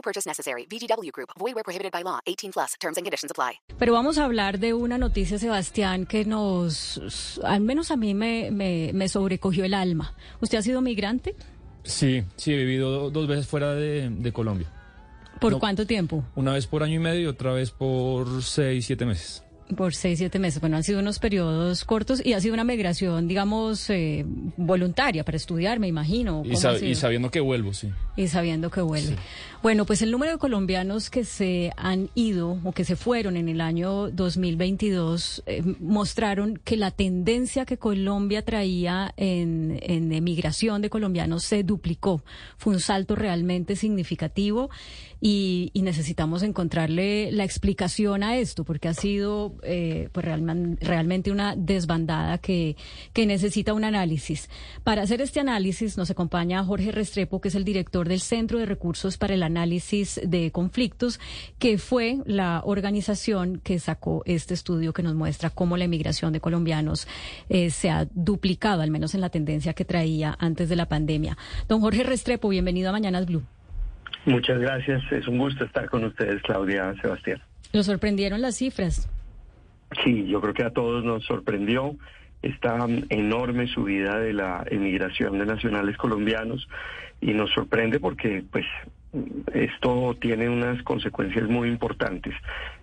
No purchase necessary. VGW Group. Void where prohibited by law. 18 plus. Terms and conditions apply. Pero vamos a hablar de una noticia, Sebastián, que nos, al menos a mí me, me, me sobrecogió el alma. ¿Usted ha sido migrante? Sí, sí, he vivido dos veces fuera de, de Colombia. ¿Por No. cuánto tiempo? Una vez por año y medio y otra vez por seis, siete meses. Por seis, siete meses. Bueno, han sido unos periodos cortos y ha sido una migración, digamos, eh, voluntaria para estudiar, me imagino. Y, sabiendo que vuelvo, sí. Y sabiendo que vuelve. Bueno, pues el número de colombianos que se han ido o que se fueron en el año 2022 eh, mostraron que la tendencia que Colombia traía en, en emigración de colombianos se duplicó. Fue un salto realmente significativo y, y necesitamos encontrarle la explicación a esto porque ha sido eh, pues realman- realmente una desbandada que, que necesita un análisis. Para hacer este análisis nos acompaña Jorge Restrepo, que es el director del Centro de Recursos para el Análisis de Conflictos, que fue la organización que sacó este estudio que nos muestra cómo la emigración de colombianos eh, se ha duplicado, al menos en la tendencia que traía antes de la pandemia. Don Jorge Restrepo, bienvenido a Mañanas Blue. Muchas gracias, es un gusto estar con ustedes, Claudia, Sebastián. ¿Lo sorprendieron las cifras? Sí, yo creo que a todos nos sorprendió esta mm, enorme subida de la emigración de nacionales colombianos y nos sorprende porque pues esto tiene unas consecuencias muy importantes.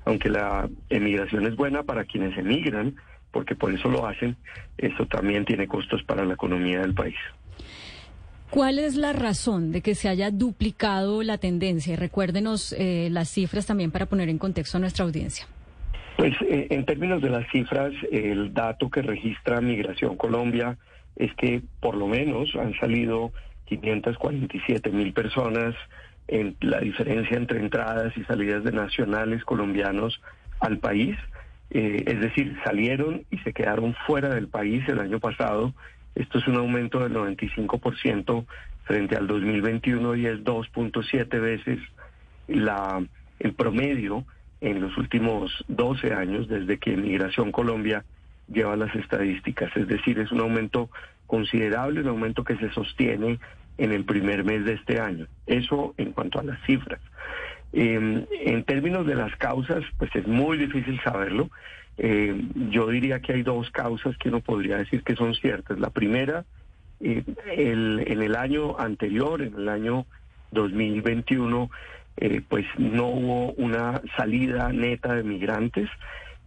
Aunque la emigración es buena para quienes emigran, porque por eso lo hacen, eso también tiene costos para la economía del país. ¿Cuál es la razón de que se haya duplicado la tendencia? Recuérdenos eh, las cifras también para poner en contexto a nuestra audiencia. Pues eh, en términos de las cifras, el dato que registra Migración Colombia es que por lo menos han salido 547 mil personas en la diferencia entre entradas y salidas de nacionales colombianos al país. Eh, es decir, salieron y se quedaron fuera del país el año pasado. Esto es un aumento del 95% frente al 2021 y es 2.7 veces la, el promedio en los últimos 12 años desde que Migración Colombia lleva las estadísticas. Es decir, es un aumento considerable, un aumento que se sostiene en el primer mes de este año. Eso en cuanto a las cifras. Eh, en términos de las causas, pues es muy difícil saberlo. Eh, yo diría que hay dos causas que uno podría decir que son ciertas. La primera, eh, el, en el año anterior, en el año 2021, eh, pues no hubo una salida neta de migrantes.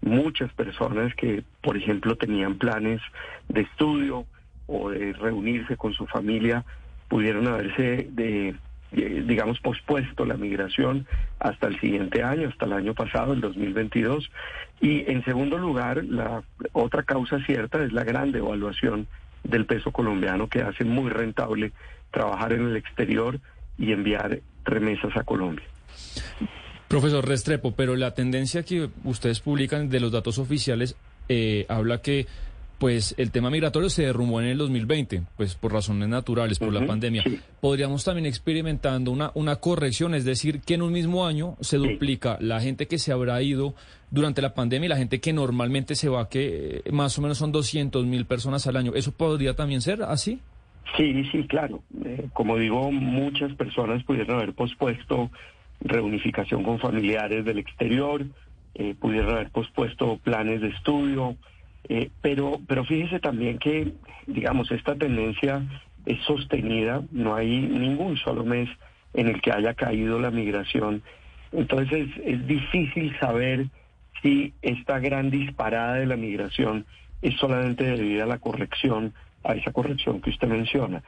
Muchas personas que, por ejemplo, tenían planes de estudio o de reunirse con su familia, pudieron haberse, de, digamos, pospuesto la migración hasta el siguiente año, hasta el año pasado, el 2022. Y en segundo lugar, la otra causa cierta es la gran devaluación del peso colombiano que hace muy rentable trabajar en el exterior y enviar remesas a Colombia. Profesor Restrepo, pero la tendencia que ustedes publican de los datos oficiales eh, habla que pues el tema migratorio se derrumbó en el 2020, pues por razones naturales, por la pandemia. sí. Podríamos también experimentando una, una corrección, es decir, que en un mismo año se duplica la gente que se habrá ido durante la pandemia y la gente que normalmente se va, que eh, más o menos son 200 mil personas al año. ¿Eso podría también ser así? Sí, sí, claro. Eh, como digo, muchas personas pudieron haber pospuesto reunificación con familiares del exterior, eh, pudieron haber pospuesto planes de estudio, eh, pero, pero fíjese también que, digamos, esta tendencia es sostenida, no hay ningún solo mes en el que haya caído la migración. Entonces es difícil saber si esta gran disparada de la migración es solamente debida a la corrección, a esa corrección que usted menciona.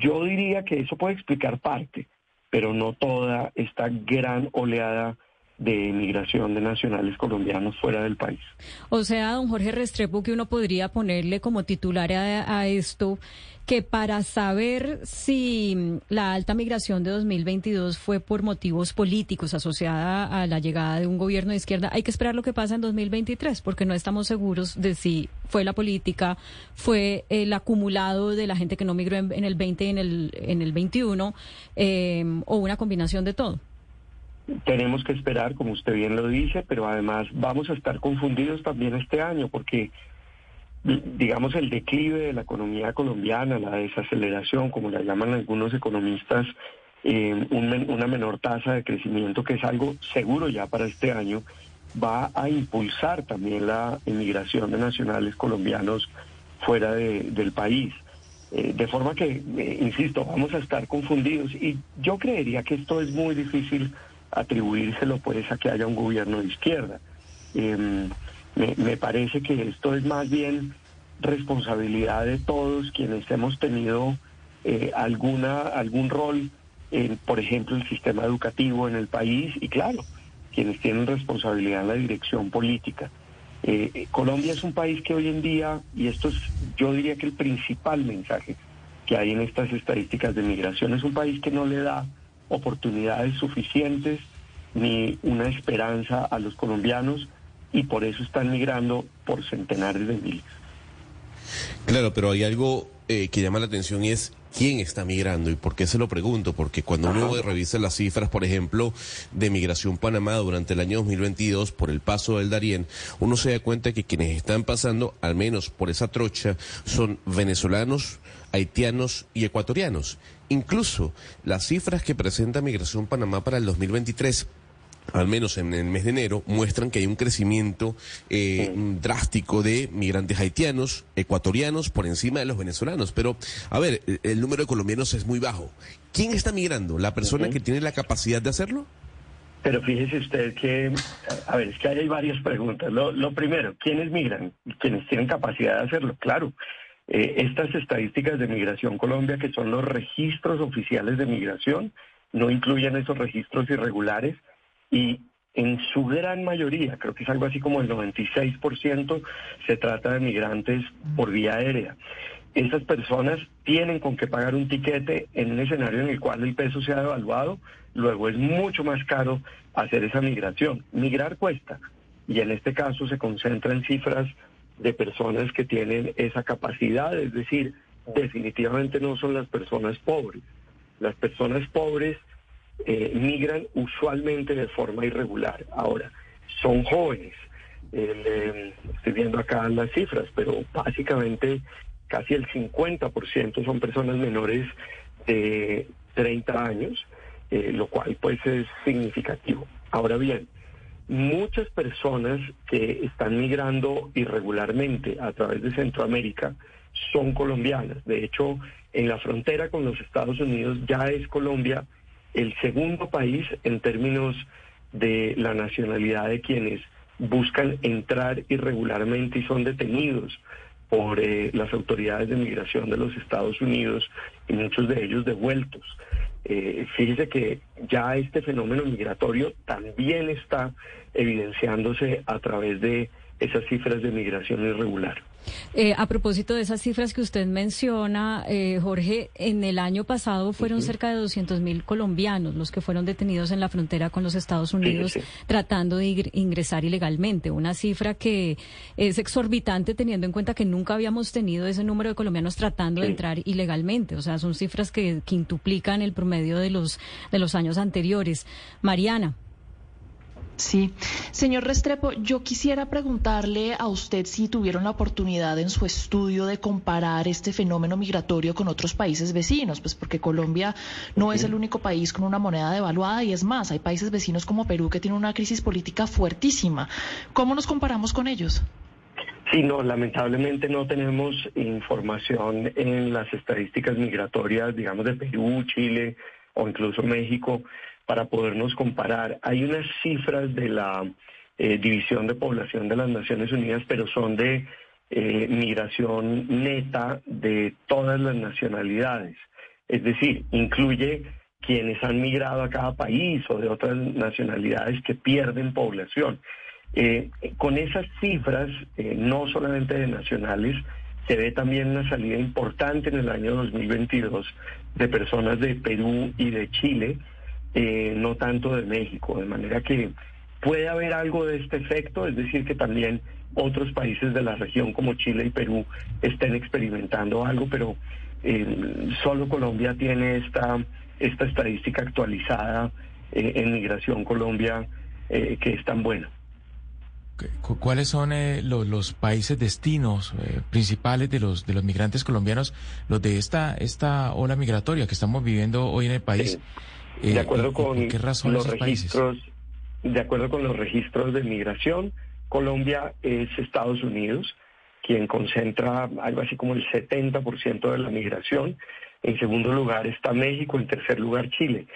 Yo diría que eso puede explicar parte, pero no toda esta gran oleada de migración de nacionales colombianos fuera del país. O sea, don Jorge Restrepo, que uno podría ponerle como titular a, esto, que para saber si la alta migración de 2022 fue por motivos políticos asociada a la llegada de un gobierno de izquierda, hay que esperar lo que pasa en 2023, porque no estamos seguros de si fue la política, fue el acumulado de la gente que no migró en, el 20 y en el, en el 21, eh, o una combinación de todo. Tenemos que esperar, como usted bien lo dice, pero además vamos a estar confundidos también este año porque, digamos, el declive de la economía colombiana, la desaceleración, como la llaman algunos economistas, eh, una menor tasa de crecimiento, que es algo seguro ya para este año, va a impulsar también la emigración de nacionales colombianos fuera del país. Eh, de forma que, eh, insisto, vamos a estar confundidos y yo creería que esto es muy difícil atribuírselo pues a que haya un gobierno de izquierda. Em, me, parece que esto es más bien responsabilidad de todos quienes hemos tenido eh, alguna algún rol en, por ejemplo, el sistema educativo en el país y claro, quienes tienen responsabilidad en la dirección política. Eh, eh, Colombia es un país que hoy en día, y esto es yo diría que el principal mensaje que hay en estas estadísticas de migración, es un país que no le da oportunidades suficientes ni una esperanza a los colombianos y por eso están migrando por centenares de miles. Claro, pero hay algo eh, que llama la atención y es quién está migrando y por qué se lo pregunto, porque cuando uno revisa las cifras, por ejemplo, de Migración Panamá durante el año 2022 por el paso del Darién, uno se da cuenta que quienes están pasando, al menos por esa trocha, son venezolanos, haitianos y ecuatorianos. Incluso las cifras que presenta Migración Panamá para el 2023 al menos en el mes de enero, muestran que hay un crecimiento eh, drástico de migrantes haitianos, ecuatorianos, por encima de los venezolanos. Pero, a ver, el, número de colombianos es muy bajo. ¿Quién está migrando? ¿La persona que tiene la capacidad de hacerlo? Pero fíjese usted que, a ver, es que hay varias preguntas. Lo, primero, ¿quiénes migran? ¿Quiénes tienen capacidad de hacerlo? Claro, eh, estas estadísticas de Migración Colombia, que son los registros oficiales de migración, no incluyen esos registros irregulares y en su gran mayoría, creo que es algo así como el 96%, se trata de migrantes por vía aérea. Esas personas tienen con que pagar un tiquete en un escenario en el cual el peso se ha devaluado, luego es mucho más caro hacer esa migración. Migrar cuesta y en este caso se concentra en cifras de personas que tienen esa capacidad, es decir, definitivamente no son las personas pobres. Las personas pobres eh, migran usualmente de forma irregular. Ahora, son jóvenes. Eh, estoy viendo acá las cifras, pero básicamente casi el 50% son personas menores de 30 años, eh, lo cual pues es significativo. Ahora bien, muchas personas que están migrando irregularmente a través de Centroamérica son colombianas. De hecho, en la frontera con los Estados Unidos ya es Colombia el segundo país en términos de la nacionalidad de quienes buscan entrar irregularmente y son detenidos por eh, las autoridades de migración de los Estados Unidos y muchos de ellos devueltos. Eh, fíjese que ya este fenómeno migratorio también está evidenciándose a través de esas cifras de migración irregular. Eh, a propósito de esas cifras que usted menciona, eh, Jorge, en el año pasado fueron cerca de 200 mil colombianos los que fueron detenidos en la frontera con los Estados Unidos tratando de ingresar ilegalmente. Una cifra que es exorbitante teniendo en cuenta que nunca habíamos tenido ese número de colombianos tratando de entrar ilegalmente. O sea, son cifras que quintuplican el promedio de los, de los años anteriores. Mariana. Sí, señor Restrepo, yo quisiera preguntarle a usted si tuvieron la oportunidad en su estudio de comparar este fenómeno migratorio con otros países vecinos, pues porque Colombia no es el único país con una moneda devaluada y es más, hay países vecinos como Perú que tienen una crisis política fuertísima. ¿Cómo nos comparamos con ellos? Sí, no, lamentablemente no tenemos información en las estadísticas migratorias, digamos, de Perú, Chile o incluso México para podernos comparar. Hay unas cifras de la eh, División de Población de las Naciones Unidas, pero son de eh, migración neta de todas las nacionalidades. Es decir, incluye quienes han migrado a cada país o de otras nacionalidades que pierden población. Eh, con esas cifras, no solamente de nacionales, se ve también una salida importante en el año 2022 de personas de Perú y de Chile, eh, no tanto de México, de manera que puede haber algo de este efecto, es decir, que también otros países de la región como Chile y Perú estén experimentando algo, pero solo Colombia tiene esta, esta estadística actualizada en Migración Colombia que es tan buena. ¿Cuáles son eh, los, países destinos eh, principales de los de los migrantes colombianos, los de esta esta ola migratoria que estamos viviendo hoy en el país? De acuerdo con los registros, de acuerdo con los registros de migración, Colombia es Estados Unidos quien concentra algo así como el 70% de la migración. En segundo lugar está México, en tercer lugar Chile.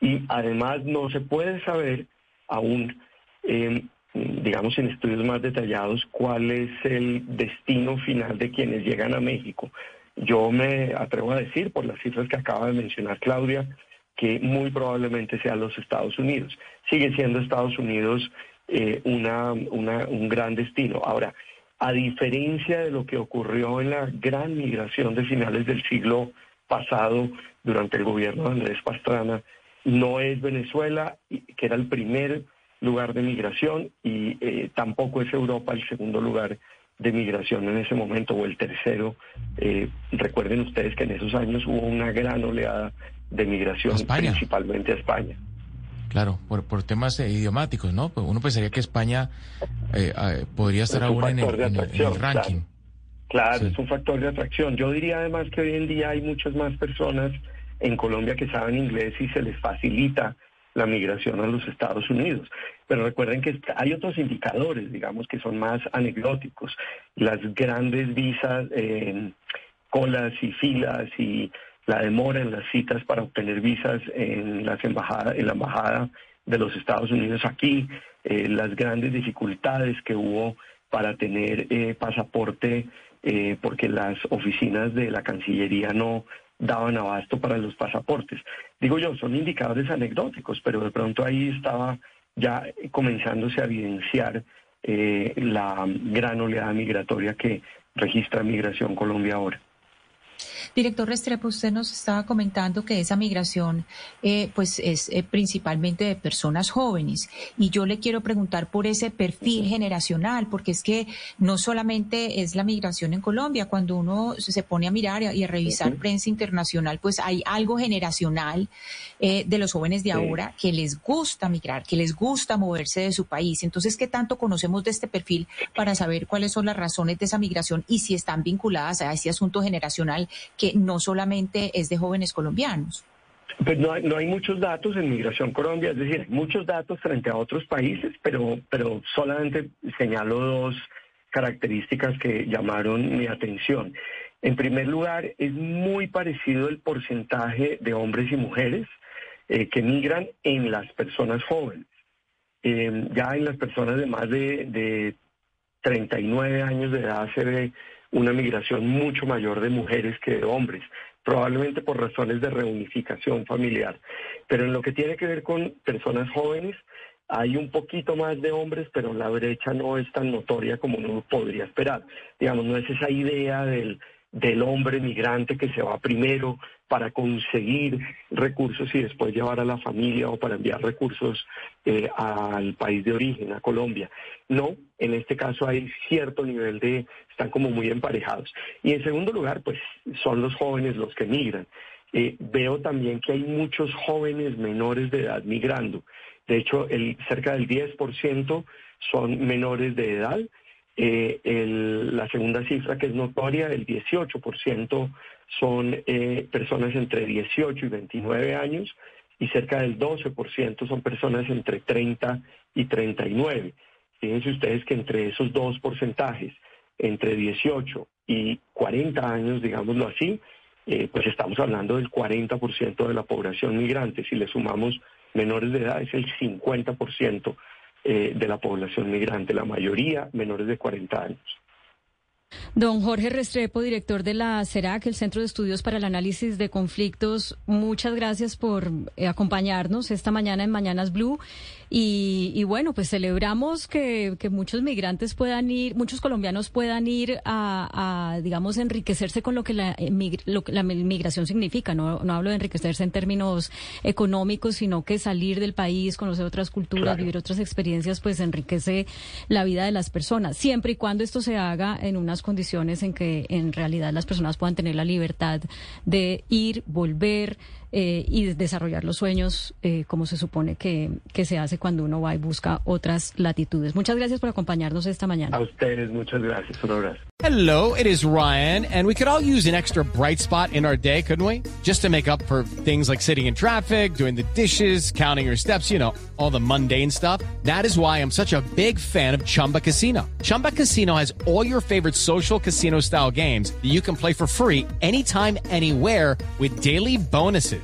Y además no se puede saber aún eh, digamos, en estudios más detallados, cuál es el destino final de quienes llegan a México. Yo me atrevo a decir, por las cifras que acaba de mencionar Claudia, que muy probablemente sea los Estados Unidos. Sigue siendo Estados Unidos eh, una, un gran destino. Ahora, a diferencia de lo que ocurrió en la gran migración de finales del siglo pasado durante el gobierno de Andrés Pastrana, no es Venezuela, que era el primer lugar de migración y eh, tampoco es Europa el segundo lugar de migración en ese momento o el tercero. Eh, recuerden ustedes que en esos años hubo una gran oleada de migración, principalmente a España. Claro, por, por temas idiomáticos, ¿no? Pues uno pensaría que España eh, podría estar aún en el, ranking. Claro, es un factor de atracción. Yo diría además que hoy en día hay muchas más personas en Colombia que saben inglés y se les facilita la migración a los Estados Unidos. Pero recuerden que hay otros indicadores, digamos, que son más anecdóticos. Las grandes visas, eh, colas y filas y la demora en las citas para obtener visas en, las embajadas, en la embajada de los Estados Unidos aquí, eh, las grandes dificultades que hubo para tener eh, pasaporte porque las oficinas de la Cancillería no daban abasto para los pasaportes. Digo yo, son indicadores anecdóticos, pero de pronto ahí estaba ya comenzándose a evidenciar eh, la gran oleada migratoria que registra Migración Colombia ahora. Director Restrepo, usted nos estaba comentando que esa migración eh, pues es eh, principalmente de personas jóvenes. Y yo le quiero preguntar por ese perfil generacional, porque es que no solamente es la migración en Colombia, cuando uno se pone a mirar y a revisar prensa internacional, pues hay algo generacional eh, de los jóvenes de ahora que les gusta migrar, que les gusta moverse de su país. Entonces, ¿qué tanto conocemos de este perfil para saber cuáles son las razones de esa migración y si están vinculadas a ese asunto generacional que no solamente es de jóvenes colombianos. Pues no hay, no hay muchos datos en Migración Colombia, es decir, hay muchos datos frente a otros países, pero, pero solamente señalo dos características que llamaron mi atención. En primer lugar, es muy parecido el porcentaje de hombres y mujeres eh, que migran en las personas jóvenes. Eh, ya en las personas de más de, de 39 años de edad se ve una migración mucho mayor de mujeres que de hombres, probablemente por razones de reunificación familiar. Pero en lo que tiene que ver con personas jóvenes, hay un poquito más de hombres, pero la brecha no es tan notoria como uno podría esperar. Digamos, no es esa idea del del hombre migrante que se va primero para conseguir recursos y después llevar a la familia o para enviar recursos eh, al país de origen, a Colombia. No, en este caso hay cierto nivel de, están como muy emparejados. Y en segundo lugar, pues son los jóvenes los que migran. Eh, veo también que hay muchos jóvenes menores de edad migrando. De hecho, el, cerca del 10% son menores de edad eh, la segunda cifra que es notoria, el 18% son eh, personas entre 18 y 29 años y cerca del 12% son personas entre 30 y 39. Fíjense ustedes que entre esos dos porcentajes, entre 18 y 40 años, digámoslo así, eh, pues estamos hablando del 40% de la población migrante. Si le sumamos menores de edad, es el 50% eh, de la población migrante, la mayoría menores de 40 años. Don Jorge Restrepo, director de la CERAC, el Centro de Estudios para el Análisis de Conflictos, muchas gracias por eh, acompañarnos esta mañana en Mañanas Blue. Y, bueno, pues celebramos que, muchos migrantes puedan ir, muchos colombianos puedan ir a, digamos, enriquecerse con lo que la, la migración significa. No, no hablo de enriquecerse en términos económicos, sino que salir del país, conocer otras culturas, vivir otras experiencias, pues enriquece la vida de las personas, siempre y cuando esto se haga en unas condiciones en que en realidad las personas puedan tener la libertad de ir, volver eh, y desarrollar los sueños eh, como se supone que, que se hace cuando uno va y busca otras latitudes. Muchas gracias por acompañarnos esta mañana. A ustedes, muchas gracias. Un abrazo. Hello, it is Ryan, and we could all use an extra bright spot in our day, couldn't we? Just to make up for things like sitting in traffic, doing the dishes, counting your steps, you know, all the mundane stuff. That is why I'm such a big fan of Chumba Casino. Chumba Casino has all your favorite social casino style games that you can play for free anytime, anywhere with daily bonuses.